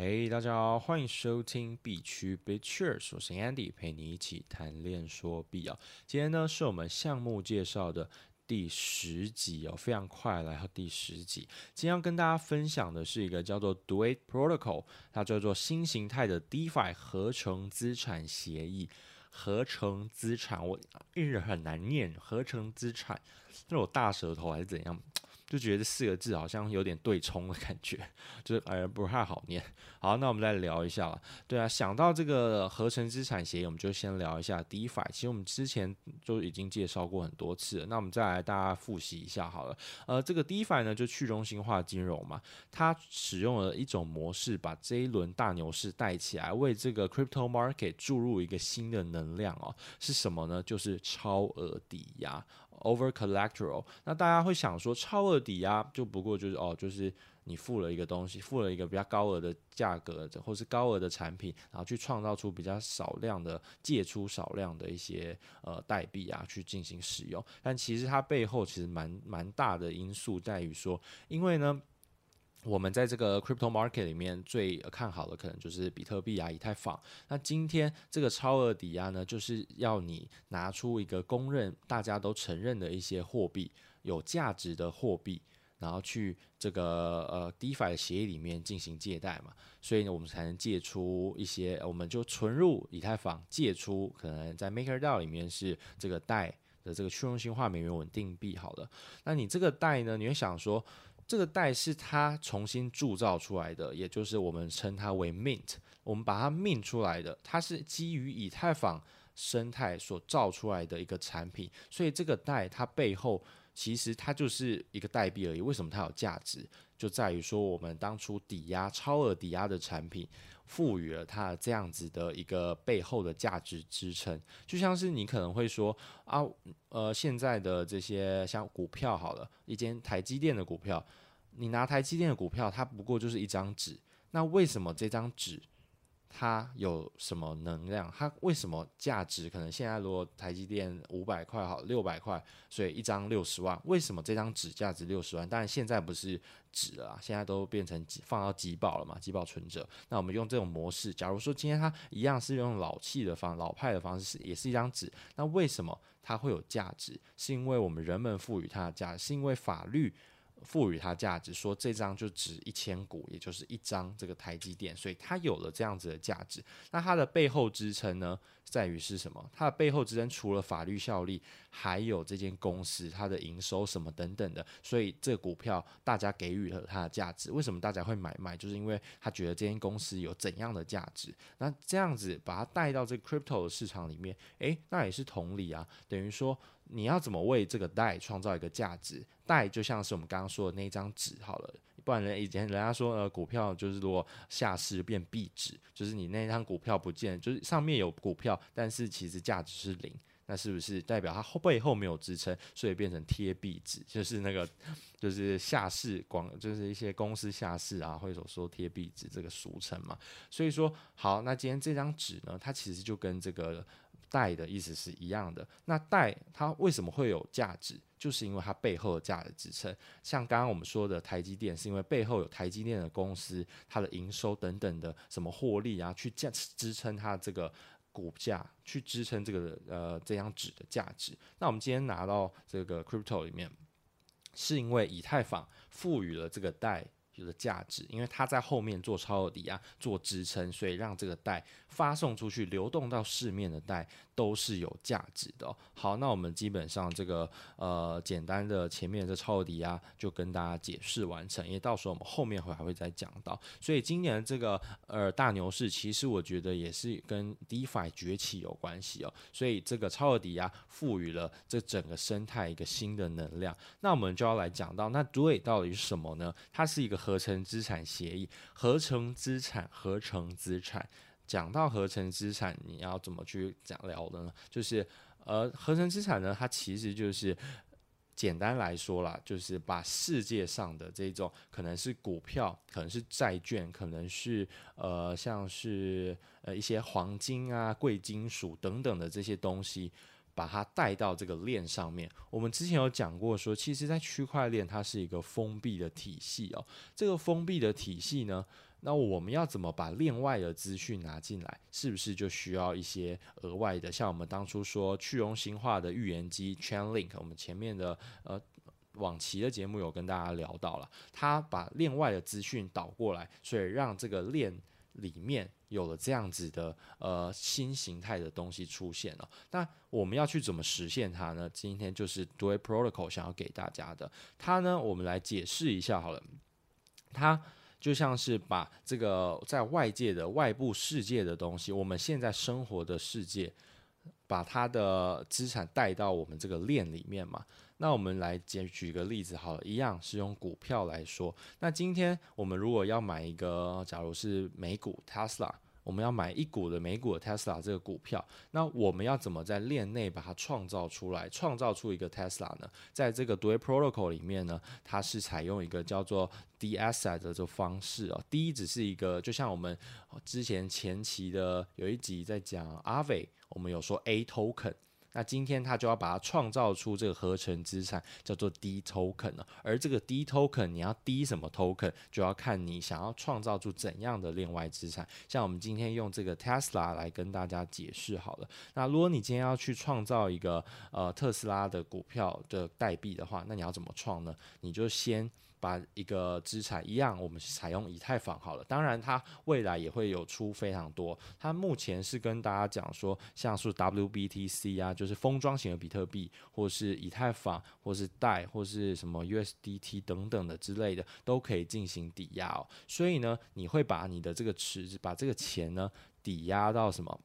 嘿，hey, 大家好，欢迎收听币区 BitShares，我是 Andy，陪你一起谈恋说币啊。今天呢是我们项目介绍的第十集哦，非常快来到第十集。今天要跟大家分享的是一个叫做 Dway Protocol，它叫做新形态的 DeFi 合成资产协议。合成资产我一直很难念，合成资产是我大舌头还是怎样？就觉得这四个字好像有点对冲的感觉，就是哎不太好念。好，那我们来聊一下了。对啊，想到这个合成资产协议，我们就先聊一下 DeFi。其实我们之前就已经介绍过很多次了。那我们再来大家复习一下好了。呃，这个 DeFi 呢，就去中心化金融嘛，它使用了一种模式，把这一轮大牛市带起来，为这个 Crypto Market 注入一个新的能量哦。是什么呢？就是超额抵押。Over collateral，那大家会想说，超额抵押就不过就是哦，就是你付了一个东西，付了一个比较高额的价格，或是高额的产品，然后去创造出比较少量的借出少量的一些呃代币啊，去进行使用。但其实它背后其实蛮蛮大的因素在于说，因为呢。我们在这个 crypto market 里面最看好的可能就是比特币啊、以太坊。那今天这个超额抵押呢，就是要你拿出一个公认、大家都承认的一些货币，有价值的货币，然后去这个呃 DeFi 的协议里面进行借贷嘛。所以呢，我们才能借出一些，我们就存入以太坊，借出可能在 MakerDAO 里面是这个贷的这个去中心化美元稳定币。好了，那你这个贷呢，你会想说。这个代是它重新铸造出来的，也就是我们称它为 mint，我们把它 mint 出来的，它是基于以太坊生态所造出来的一个产品，所以这个代它背后其实它就是一个代币而已。为什么它有价值？就在于说我们当初抵押超额抵押的产品，赋予了它这样子的一个背后的价值支撑。就像是你可能会说啊，呃，现在的这些像股票好了，一间台积电的股票。你拿台积电的股票，它不过就是一张纸。那为什么这张纸它有什么能量？它为什么价值？可能现在如果台积电五百块好，六百块，所以一张六十万。为什么这张纸价值六十万？当然现在不是纸了，现在都变成放到集保了嘛，集保存折。那我们用这种模式，假如说今天它一样是用老气的方、老派的方式，也是一张纸。那为什么它会有价值？是因为我们人们赋予它的价值，是因为法律。赋予它价值，说这张就值一千股，也就是一张这个台积电，所以它有了这样子的价值。那它的背后支撑呢，在于是什么？它的背后支撑除了法律效力，还有这间公司它的营收什么等等的。所以这股票大家给予了它的价值。为什么大家会买卖？就是因为他觉得这间公司有怎样的价值。那这样子把它带到这个 crypto 的市场里面，诶，那也是同理啊，等于说。你要怎么为这个代创造一个价值？代就像是我们刚刚说的那张纸好了，不然人以前人家说呃股票就是如果下市变壁纸，就是你那张股票不见，就是上面有股票，但是其实价值是零，那是不是代表它后背后没有支撑，所以变成贴壁纸？就是那个就是下市广，就是一些公司下市啊，会所说贴壁纸这个俗称嘛。所以说好，那今天这张纸呢，它其实就跟这个。代的意思是一样的，那代它为什么会有价值？就是因为它背后的价值支撑。像刚刚我们说的台积电，是因为背后有台积电的公司，它的营收等等的什么获利啊，去价支撑它这个股价，去支撑这个呃这张纸的价值。那我们今天拿到这个 crypto 里面，是因为以太坊赋予了这个代。有的价值，因为它在后面做超额抵押做支撑，所以让这个贷发送出去、流动到市面的贷都是有价值的。好，那我们基本上这个呃简单的前面的超额抵押就跟大家解释完成，因为到时候我们后面会还会再讲到。所以今年这个呃大牛市，其实我觉得也是跟 DeFi 崛起有关系哦。所以这个超额抵押赋予了这整个生态一个新的能量。那我们就要来讲到，那 Dway 到底是什么呢？它是一个。合成资产协议，合成资产，合成资产。讲到合成资产，你要怎么去讲聊的呢？就是，呃，合成资产呢，它其实就是简单来说啦，就是把世界上的这种可能是股票，可能是债券，可能是呃，像是呃一些黄金啊、贵金属等等的这些东西。把它带到这个链上面。我们之前有讲过说，其实，在区块链它是一个封闭的体系哦。这个封闭的体系呢，那我们要怎么把链外的资讯拿进来？是不是就需要一些额外的？像我们当初说去中心化的预言机 Chainlink，我们前面的呃往期的节目有跟大家聊到了，它把链外的资讯导过来，所以让这个链里面有了这样子的呃新形态的东西出现了。那我们要去怎么实现它呢？今天就是 Dwell Protocol 想要给大家的，它呢，我们来解释一下好了，它。就像是把这个在外界的外部世界的东西，我们现在生活的世界，把它的资产带到我们这个链里面嘛。那我们来举举个例子好，一样是用股票来说。那今天我们如果要买一个，假如是美股 Tesla。我们要买一股的美股的 Tesla 这个股票，那我们要怎么在链内把它创造出来，创造出一个 Tesla 呢？在这个 d u a Protocol 里面呢，它是采用一个叫做 DAsset 的这方式哦。第一只是一个，就像我们之前前期的有一集在讲 Aave，我们有说 A Token。那今天他就要把它创造出这个合成资产，叫做 D token 了。而这个 D token 你要 D 什么 token，就要看你想要创造出怎样的链外资产。像我们今天用这个 Tesla 来跟大家解释好了。那如果你今天要去创造一个呃特斯拉的股票的代币的话，那你要怎么创呢？你就先。把一个资产一样，我们是采用以太坊好了。当然，它未来也会有出非常多。它目前是跟大家讲说，像是 WBTC 啊，就是封装型的比特币，或是以太坊，或是代，或是什么 USDT 等等的之类的，都可以进行抵押哦。所以呢，你会把你的这个池子，把这个钱呢抵押到什么？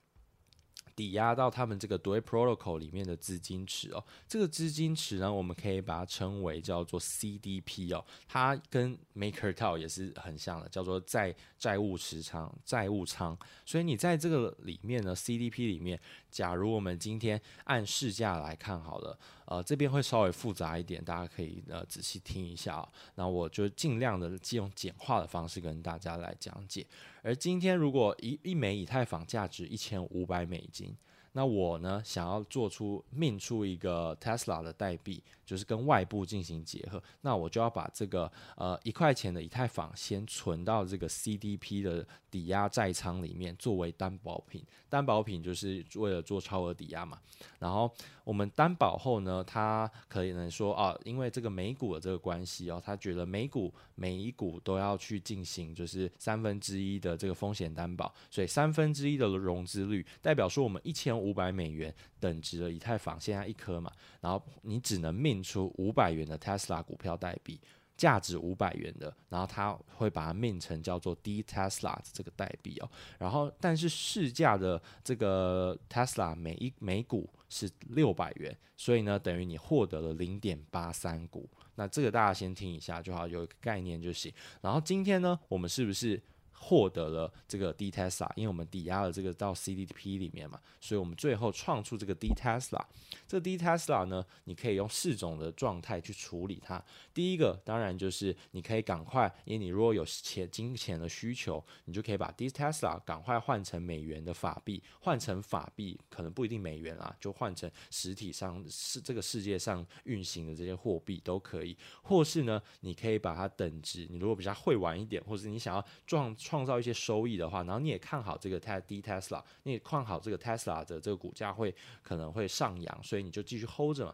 抵押到他们这个 DAI Protocol 里面的资金池哦，这个资金池呢，我们可以把它称为叫做 CDP 哦，它跟 MakerDAO 也是很像的，叫做债债务持仓、债务仓。所以你在这个里面呢，CDP 里面，假如我们今天按市价来看好了，呃，这边会稍微复杂一点，大家可以呃仔细听一下啊。那我就尽量的借用简化的方式跟大家来讲解。而今天，如果一一枚以太坊价值一千五百美金，那我呢，想要做出 mint 出一个 Tesla 的代币，就是跟外部进行结合，那我就要把这个呃一块钱的以太坊先存到这个 CDP 的抵押债仓里面，作为担保品。担保品就是为了做超额抵押嘛。然后我们担保后呢，他可能说啊，因为这个美股的这个关系哦，他觉得美股每一股都要去进行就是三分之一的这个风险担保，所以三分之一的融资率代表说我们一千五百美元等值的以太坊现在一颗嘛，然后你只能命出五百元的 Tesla 股票代币。价值五百元的，然后他会把它命成叫做 D Tesla 这个代币哦，然后但是市价的这个 Tesla 每一每股是六百元，所以呢，等于你获得了零点八三股。那这个大家先听一下就好，有一个概念就行。然后今天呢，我们是不是？获得了这个 D Tesla，因为我们抵押了这个到 CDP 里面嘛，所以我们最后创出这个 D Tesla。这个 D Tesla 呢，你可以用四种的状态去处理它。第一个当然就是你可以赶快，因为你如果有钱金钱的需求，你就可以把 D Tesla 赶快换成美元的法币，换成法币可能不一定美元啊，就换成实体上是这个世界上运行的这些货币都可以。或是呢，你可以把它等值，你如果比较会玩一点，或是你想要撞。创造一些收益的话，然后你也看好这个 D Tesla，你也看好这个 Tesla 的这个股价会可能会上扬，所以你就继续 hold 着嘛，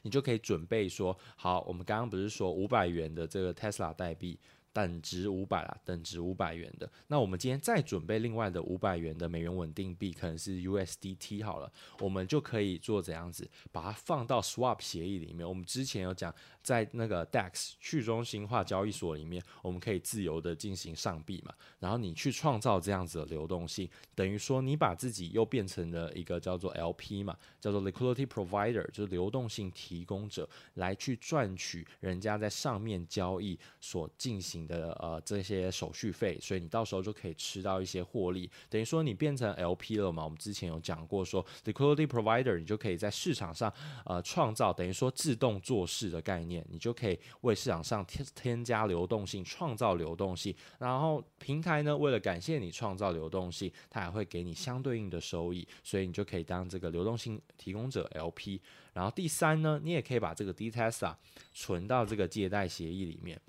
你就可以准备说，好，我们刚刚不是说五百元的这个 Tesla 代币。等值五百啦，等值五百元的。那我们今天再准备另外的五百元的美元稳定币，可能是 USDT 好了，我们就可以做这样子，把它放到 Swap 协议里面。我们之前有讲，在那个 DEX 去中心化交易所里面，我们可以自由的进行上币嘛。然后你去创造这样子的流动性，等于说你把自己又变成了一个叫做 LP 嘛，叫做 Liquidity Provider，就是流动性提供者，来去赚取人家在上面交易所进行的呃这些手续费，所以你到时候就可以吃到一些获利，等于说你变成 LP 了嘛。我们之前有讲过说，Liquidity Provider 你就可以在市场上呃创造等于说自动做事的概念，你就可以为市场上添添加流动性，创造流动性，然后平台呢为了感谢你创造流动性，它还会给你相对应的收益，所以你就可以当这个流动性提供者 LP。然后第三呢，你也可以把这个 D Tesla 存到这个借贷协议里面。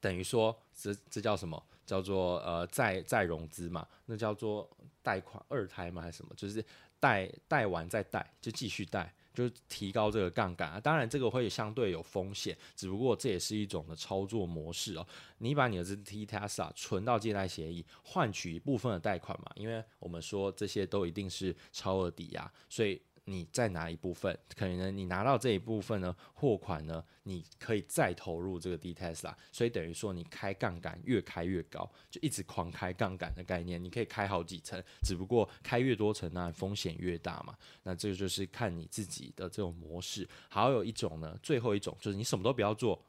等于说，这这叫什么？叫做呃再再融资嘛，那叫做贷款二胎嘛还是什么？就是贷贷完再贷就继续贷。就提高这个杠杆啊，当然这个会相对有风险，只不过这也是一种的操作模式哦。你把你的这 T Tesla 存到借贷协议，换取一部分的贷款嘛，因为我们说这些都一定是超额抵押，所以。你再拿一部分，可能你拿到这一部分呢，货款呢，你可以再投入这个 D Tesla，所以等于说你开杠杆越开越高，就一直狂开杠杆的概念，你可以开好几层，只不过开越多层呢，风险越大嘛。那这个就是看你自己的这种模式。还有一种呢，最后一种就是你什么都不要做，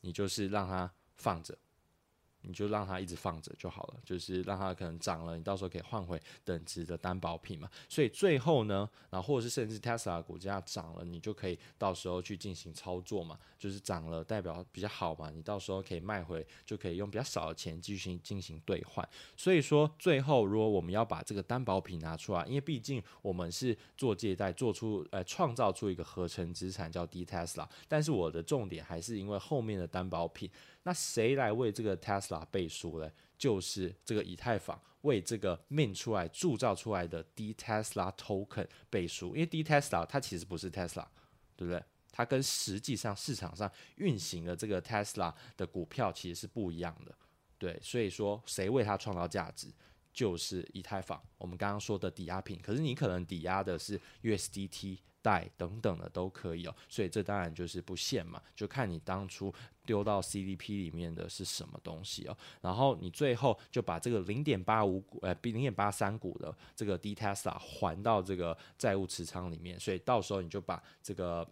你就是让它放着。你就让它一直放着就好了，就是让它可能涨了，你到时候可以换回等值的担保品嘛。所以最后呢，然后或者是甚至 Tesla 股价涨了，你就可以到时候去进行操作嘛。就是涨了代表比较好嘛，你到时候可以卖回，就可以用比较少的钱继续进行兑换。所以说最后如果我们要把这个担保品拿出来，因为毕竟我们是做借贷，做出呃创造出一个合成资产叫 D Tesla，但是我的重点还是因为后面的担保品。那谁来为这个 Tesla 背书呢？就是这个以太坊为这个 mint 出来铸造出来的 D Tesla Token 背书，因为 D Tesla 它其实不是 Tesla，对不对？它跟实际上市场上运行的这个 Tesla 的股票其实是不一样的，对，所以说谁为它创造价值，就是以太坊。我们刚刚说的抵押品，可是你可能抵押的是 USDT。贷等等的都可以哦，所以这当然就是不限嘛，就看你当初丢到 CDP 里面的是什么东西哦，然后你最后就把这个零点八五股呃零点八三股的这个 d tesa 还到这个债务持仓里面，所以到时候你就把这个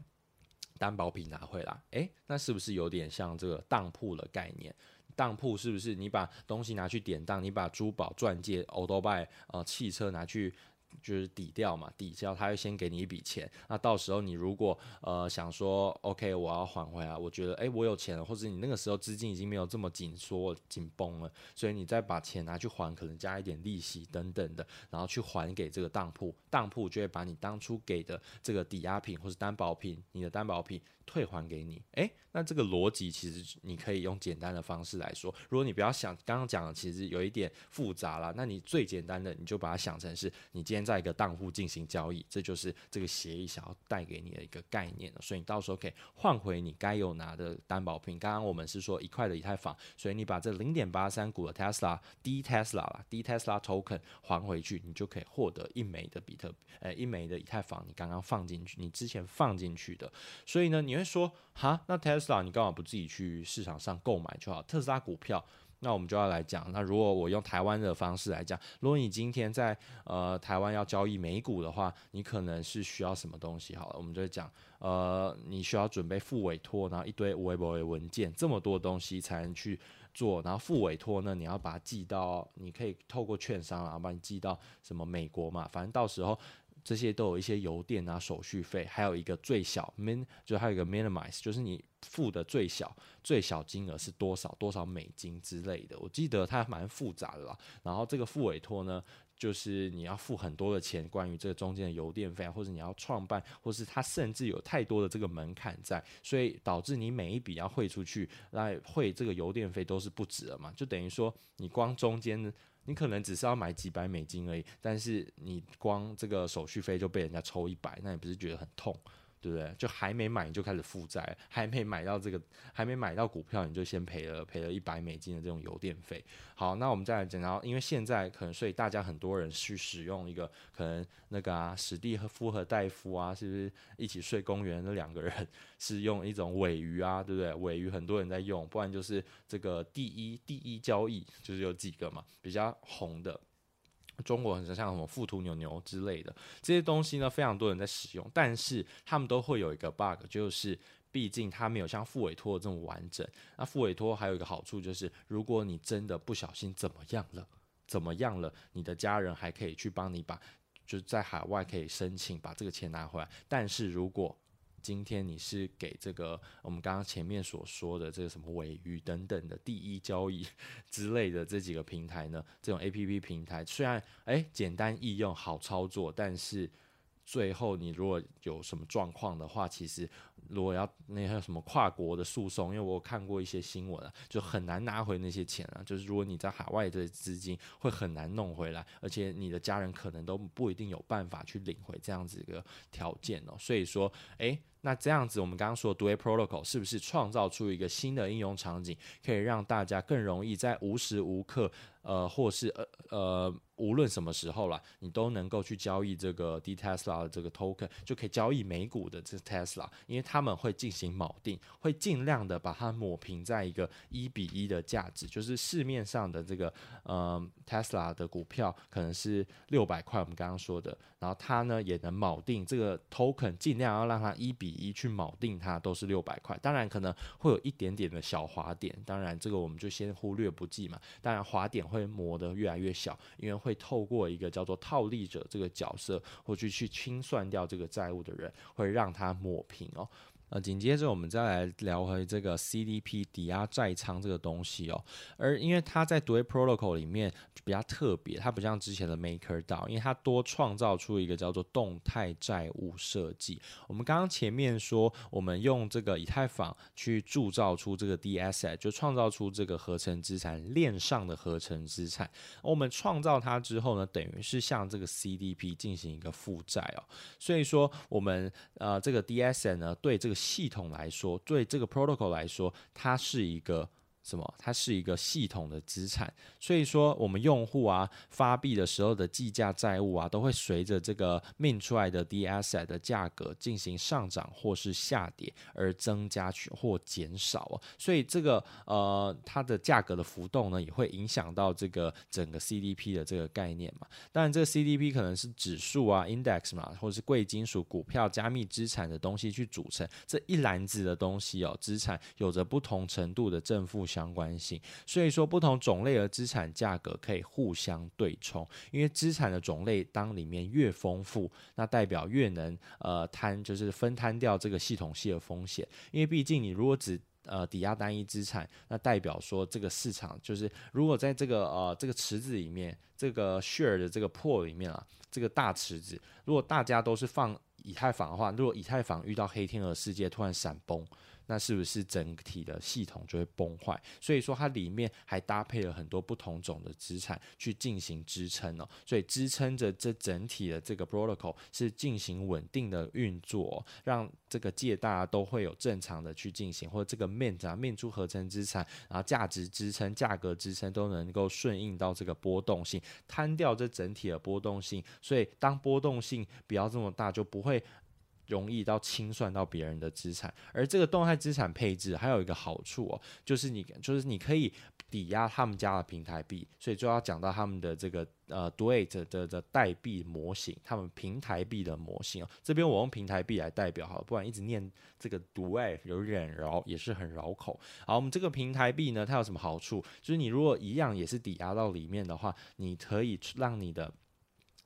担保品拿回来，诶，那是不是有点像这个当铺的概念？当铺是不是你把东西拿去典当，你把珠宝、钻戒、欧多拜呃汽车拿去？就是抵掉嘛，抵掉，他会先给你一笔钱。那到时候你如果呃想说，OK，我要还回来，我觉得诶，我有钱了，或者你那个时候资金已经没有这么紧缩紧绷了，所以你再把钱拿去还，可能加一点利息等等的，然后去还给这个当铺，当铺就会把你当初给的这个抵押品或是担保品，你的担保品。退还给你，诶，那这个逻辑其实你可以用简单的方式来说。如果你不要想刚刚讲的，其实有一点复杂了，那你最简单的，你就把它想成是你今天在一个当户进行交易，这就是这个协议想要带给你的一个概念。所以你到时候可以换回你该有拿的担保品。刚刚我们是说一块的以太坊，所以你把这零点八三股的 Tesla D Tesla 啦，D Tesla Token 还回去，你就可以获得一枚的比特，呃，一枚的以太坊。你刚刚放进去，你之前放进去的，所以呢，你会说，哈，那特斯拉你干嘛不自己去市场上购买就好？特斯拉股票，那我们就要来讲。那如果我用台湾的方式来讲，如果你今天在呃台湾要交易美股的话，你可能是需要什么东西？好了，我们就讲，呃，你需要准备副委托，然后一堆微博的文件，这么多东西才能去做。然后副委托呢，你要把它寄到，你可以透过券商，然后把你寄到什么美国嘛，反正到时候。这些都有一些邮电啊、手续费，还有一个最小 min，就还有一个 minimize，就是你付的最小最小金额是多少多少美金之类的。我记得它蛮复杂的啦。然后这个付委托呢，就是你要付很多的钱，关于这个中间的邮电费啊，或者你要创办，或是它甚至有太多的这个门槛在，所以导致你每一笔要汇出去来汇这个邮电费都是不止了嘛，就等于说你光中间。你可能只是要买几百美金而已，但是你光这个手续费就被人家抽一百，那你不是觉得很痛？对不对？就还没买你就开始负债，还没买到这个，还没买到股票你就先赔了赔了一百美金的这种邮电费。好，那我们再来讲，然后因为现在可能所以大家很多人去使用一个可能那个啊史蒂夫和戴夫啊，是不是一起睡公园那两个人是用一种尾鱼啊，对不对？尾鱼很多人在用，不然就是这个第一第一交易就是有几个嘛比较红的。中国很像什么富途牛牛之类的这些东西呢，非常多人在使用，但是他们都会有一个 bug，就是毕竟它没有像复委托这么完整。那复委托还有一个好处就是，如果你真的不小心怎么样了，怎么样了，你的家人还可以去帮你把，就是在海外可以申请把这个钱拿回来。但是如果今天你是给这个我们刚刚前面所说的这个什么尾鱼等等的第一交易之类的这几个平台呢？这种 APP 平台虽然诶简单易用好操作，但是最后你如果有什么状况的话，其实如果要那个什么跨国的诉讼，因为我看过一些新闻啊，就很难拿回那些钱啊。就是如果你在海外的资金会很难弄回来，而且你的家人可能都不一定有办法去领回这样子一个条件哦。所以说，诶，那这样子我们刚刚说的 Duet Protocol 是不是创造出一个新的应用场景，可以让大家更容易在无时无刻，呃，或是呃呃。无论什么时候啦，你都能够去交易这个 D Tesla 的这个 token，就可以交易美股的这 Tesla，因为他们会进行锚定，会尽量的把它抹平在一个一比一的价值，就是市面上的这个呃 Tesla 的股票可能是六百块，我们刚刚说的，然后它呢也能锚定这个 token，尽量要让它一比一去锚定它都是六百块，当然可能会有一点点的小滑点，当然这个我们就先忽略不计嘛，当然滑点会磨得越来越小，因为会。会透过一个叫做套利者这个角色，或去去清算掉这个债务的人，会让他抹平哦。呃，紧接着我们再来聊回这个 CDP 抵押债仓这个东西哦。而因为它在 Duet Protocol 里面比较特别，它不像之前的 MakerDAO，因为它多创造出一个叫做动态债务设计。我们刚刚前面说，我们用这个以太坊去铸造出这个 DSA，就创造出这个合成资产链上的合成资产。我们创造它之后呢，等于是向这个 CDP 进行一个负债哦。所以说，我们呃这个 DSA 呢，对这个系统来说，对这个 protocol 来说，它是一个。什么？它是一个系统的资产，所以说我们用户啊发币的时候的计价债务啊，都会随着这个 mint 出来的 DAS 的价格进行上涨或是下跌而增加去或减少哦。所以这个呃它的价格的浮动呢，也会影响到这个整个 CDP 的这个概念嘛。当然这个 CDP 可能是指数啊 index 嘛，或是贵金属、股票、加密资产的东西去组成这一篮子的东西哦。资产有着不同程度的正负相相关性，所以说不同种类的资产价格可以互相对冲，因为资产的种类当里面越丰富，那代表越能呃摊就是分摊掉这个系统性的风险，因为毕竟你如果只呃抵押单一资产，那代表说这个市场就是如果在这个呃这个池子里面，这个 share 的这个 pool 里面啊，这个大池子，如果大家都是放以太坊的话，如果以太坊遇到黑天鹅事件突然闪崩。那是不是整体的系统就会崩坏？所以说它里面还搭配了很多不同种的资产去进行支撑哦，所以支撑着这整体的这个 protocol 是进行稳定的运作，让这个借大家都会有正常的去进行，或者这个 mint 啊 mint 出合成资产，然后价值支撑、价格支撑都能够顺应到这个波动性，摊掉这整体的波动性。所以当波动性不要这么大，就不会。容易到清算到别人的资产，而这个动态资产配置还有一个好处哦，就是你就是你可以抵押他们家的平台币，所以就要讲到他们的这个呃 Duet 的的代币模型，他们平台币的模型哦。这边我用平台币来代表好，不然一直念这个 Duet 有点绕，也是很绕口。好，我们这个平台币呢，它有什么好处？就是你如果一样也是抵押到里面的话，你可以让你的。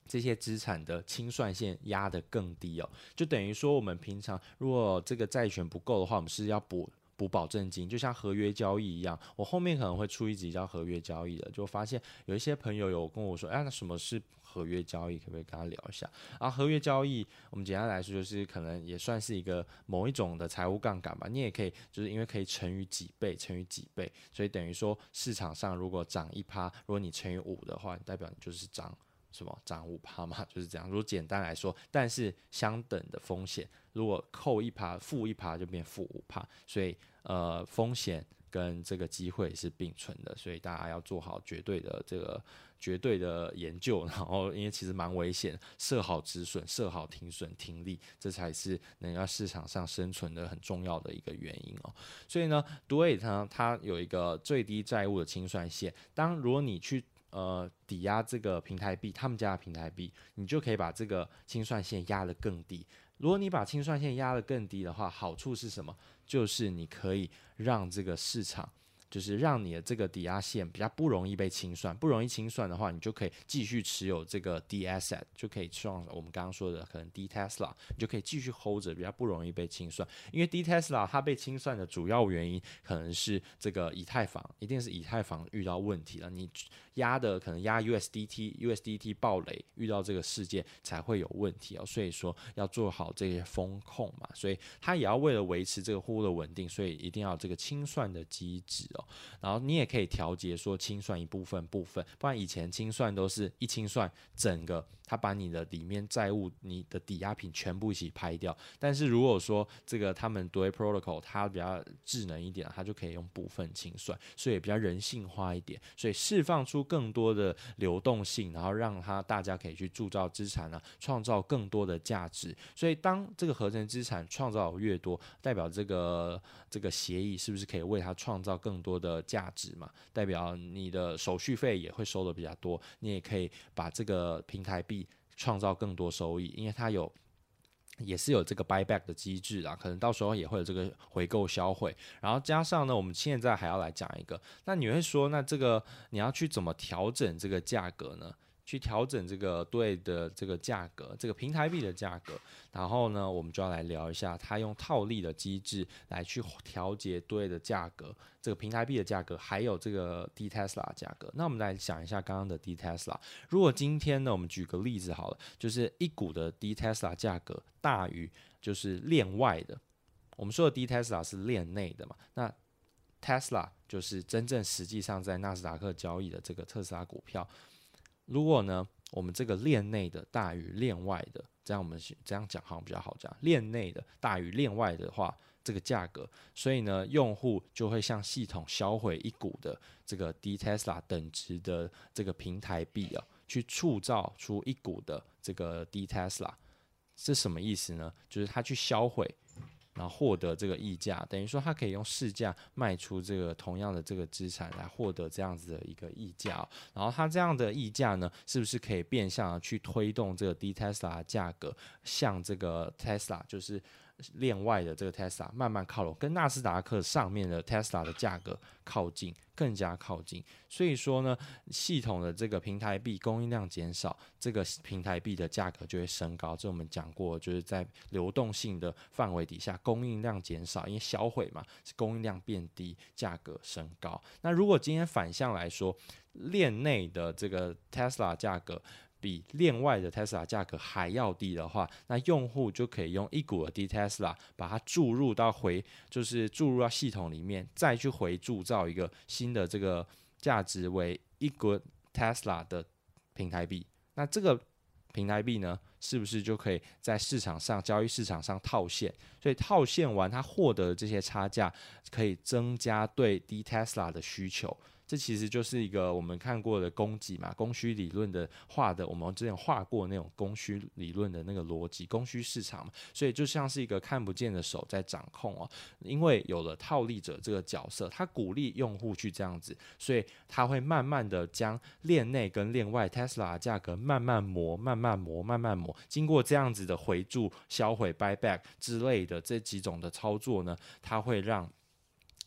这些资产的清算线压得更低哦，就等于说我们平常如果这个债权不够的话，我们是要补补保证金，就像合约交易一样。我后面可能会出一集叫合约交易的，就发现有一些朋友有跟我说，哎，那什么是合约交易？可不可以跟他聊一下？啊，合约交易，我们简单来说就是可能也算是一个某一种的财务杠杆吧。你也可以就是因为可以乘以几倍，乘以几倍，所以等于说市场上如果涨一趴，如果你乘以五的话，代表你就是涨。什么涨五趴嘛，就是这样。如果简单来说，但是相等的风险，如果扣一趴，负一趴就变负五趴，所以呃风险跟这个机会是并存的，所以大家要做好绝对的这个绝对的研究，然后因为其实蛮危险，设好止损，设好停损停利，这才是能在市场上生存的很重要的一个原因哦。所以呢，Duet 呢，它有一个最低债务的清算线，当如果你去呃，抵押这个平台币，他们家的平台币，你就可以把这个清算线压得更低。如果你把清算线压得更低的话，好处是什么？就是你可以让这个市场，就是让你的这个抵押线比较不容易被清算，不容易清算的话，你就可以继续持有这个 D asset，就可以像我们刚刚说的可能 D Tesla，你就可以继续 hold 着，比较不容易被清算。因为 D Tesla 它被清算的主要原因可能是这个以太坊，一定是以太坊遇到问题了，你压的可能压 USDT，USDT 暴雷，遇到这个事件才会有问题哦。所以说要做好这些风控嘛，所以它也要为了维持这个货物的稳定，所以一定要这个清算的机制哦。然后你也可以调节说清算一部分部分，不然以前清算都是一清算整个，他把你的里面债务、你的抵押品全部一起拍掉。但是如果说这个他们 Doi Protocol 它比较智能一点，它就可以用部分清算，所以比较人性化一点，所以释放出更多的流动性，然后让它大家可以去铸造资产呢，创造更多的价值。所以当这个合成资产创造越多，代表这个这个协议是不是可以为它创造更多的价值嘛？代表你的手续费也会收的比较多，你也可以把这个平台币创造更多收益，因为它有也是有这个 buyback 的机制啊，可能到时候也会有这个回购销毁，然后加上呢，我们现在还要来讲一个，那你会说，那这个你要去怎么调整这个价格呢？去调整这个对的这个价格，这个平台币的价格，然后呢，我们就要来聊一下，它用套利的机制来去调节对的价格，这个平台币的价格，还有这个 D Tesla 价格。那我们来想一下刚刚的 D Tesla，如果今天呢，我们举个例子好了，就是一股的 D Tesla 价格大于就是链外的，我们说的 D Tesla 是链内的嘛，那 Tesla 就是真正实际上在纳斯达克交易的这个特斯拉股票。如果呢，我们这个链内的大于链外的，这样我们这样讲好像比较好讲。链内的大于链外的话，这个价格，所以呢，用户就会向系统销毁一股的这个 D Tesla 等值的这个平台币啊，去铸造出一股的这个 D Tesla，是什么意思呢？就是他去销毁。然后获得这个溢价，等于说他可以用市价卖出这个同样的这个资产来获得这样子的一个溢价。然后他这样的溢价呢，是不是可以变相的去推动这个 D Tesla 价格向这个 Tesla 就是？链外的这个 Tesla 慢慢靠拢，跟纳斯达克上面的 Tesla 的价格靠近，更加靠近。所以说呢，系统的这个平台币供应量减少，这个平台币的价格就会升高。这我们讲过，就是在流动性的范围底下，供应量减少，因为销毁嘛，是供应量变低，价格升高。那如果今天反向来说，链内的这个 Tesla 价格。比链外的 Tesla 价格还要低的话，那用户就可以用一股的 D Tesla 把它注入到回，就是注入到系统里面，再去回铸造一个新的这个价值为一股 Tesla 的平台币。那这个平台币呢，是不是就可以在市场上交易市场上套现？所以套现完，它获得的这些差价，可以增加对 D Tesla 的需求。这其实就是一个我们看过的供给嘛，供需理论的画的，我们之前画过那种供需理论的那个逻辑，供需市场嘛，所以就像是一个看不见的手在掌控哦。因为有了套利者这个角色，他鼓励用户去这样子，所以他会慢慢的将链内跟链外 Tesla 价格慢慢磨、慢慢磨、慢慢磨。经过这样子的回注、销毁、buyback 之类的这几种的操作呢，它会让。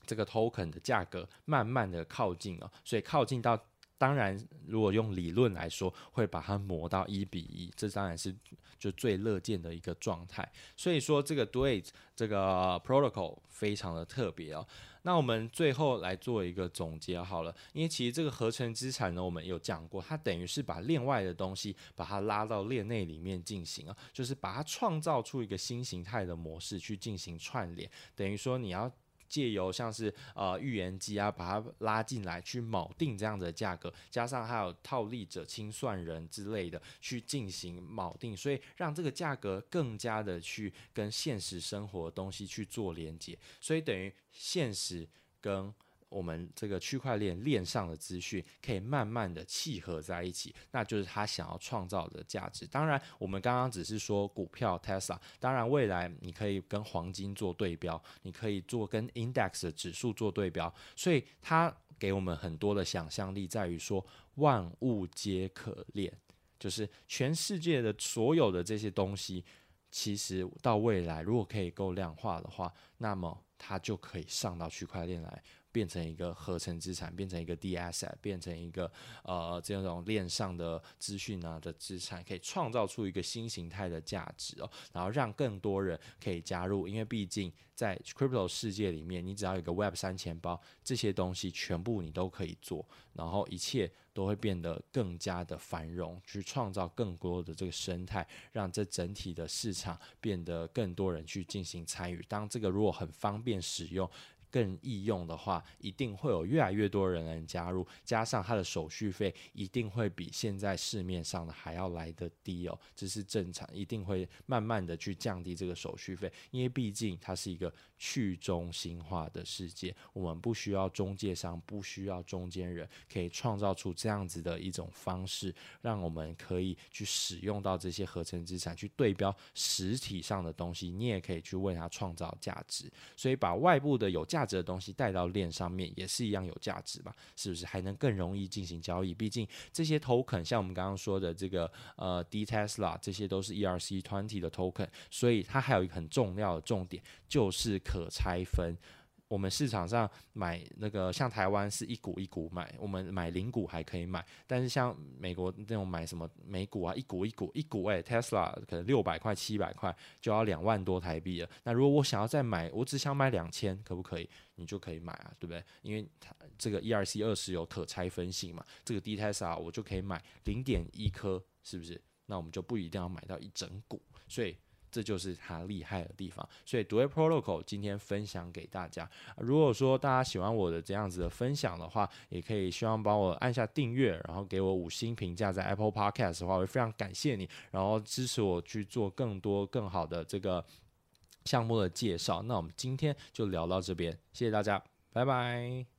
这个 token 的价格慢慢的靠近哦，所以靠近到，当然如果用理论来说，会把它磨到一比一，这当然是就最乐见的一个状态。所以说这个 Do It 这个 protocol 非常的特别哦。那我们最后来做一个总结好了，因为其实这个合成资产呢，我们有讲过，它等于是把链外的东西把它拉到链内里面进行啊，就是把它创造出一个新形态的模式去进行串联，等于说你要。借由像是呃预言机啊，把它拉进来去锚定这样子的价格，加上还有套利者、清算人之类的去进行锚定，所以让这个价格更加的去跟现实生活的东西去做连接，所以等于现实跟。我们这个区块链链上的资讯可以慢慢的契合在一起，那就是他想要创造的价值。当然，我们刚刚只是说股票 Tesla，当然未来你可以跟黄金做对标，你可以做跟 Index 的指数做对标，所以它给我们很多的想象力，在于说万物皆可链，就是全世界的所有的这些东西，其实到未来如果可以够量化的话，那么它就可以上到区块链来。变成一个合成资产，变成一个 D asset，变成一个呃这种链上的资讯啊的资产，可以创造出一个新形态的价值哦，然后让更多人可以加入，因为毕竟在 crypto 世界里面，你只要有个 Web 三钱包，这些东西全部你都可以做，然后一切都会变得更加的繁荣，去创造更多的这个生态，让这整体的市场变得更多人去进行参与。当这个如果很方便使用，更易用的话，一定会有越来越多人能加入，加上它的手续费一定会比现在市面上的还要来得低哦，这是正常，一定会慢慢的去降低这个手续费，因为毕竟它是一个去中心化的世界，我们不需要中介商，不需要中间人，可以创造出这样子的一种方式，让我们可以去使用到这些合成资产，去对标实体上的东西，你也可以去为它创造价值，所以把外部的有价。价值的东西带到链上面也是一样有价值吧？是不是还能更容易进行交易？毕竟这些 token 像我们刚刚说的这个呃 D Tesla 这些都是 ERC20 的 token，所以它还有一个很重要的重点就是可拆分。我们市场上买那个，像台湾是一股一股买，我们买零股还可以买，但是像美国那种买什么美股啊，一股一股一股，哎，Tesla 可能六百块七百块就要两万多台币了。那如果我想要再买，我只想买两千，可不可以？你就可以买啊，对不对？因为它这个 ERC 二十有可拆分性嘛，这个 D Tesla 我就可以买零点一颗，是不是？那我们就不一定要买到一整股，所以。这就是它厉害的地方，所以 Dwell Protocol 今天分享给大家。如果说大家喜欢我的这样子的分享的话，也可以希望帮我按下订阅，然后给我五星评价，在 Apple Podcast 的话，我会非常感谢你，然后支持我去做更多更好的这个项目的介绍。那我们今天就聊到这边，谢谢大家，拜拜。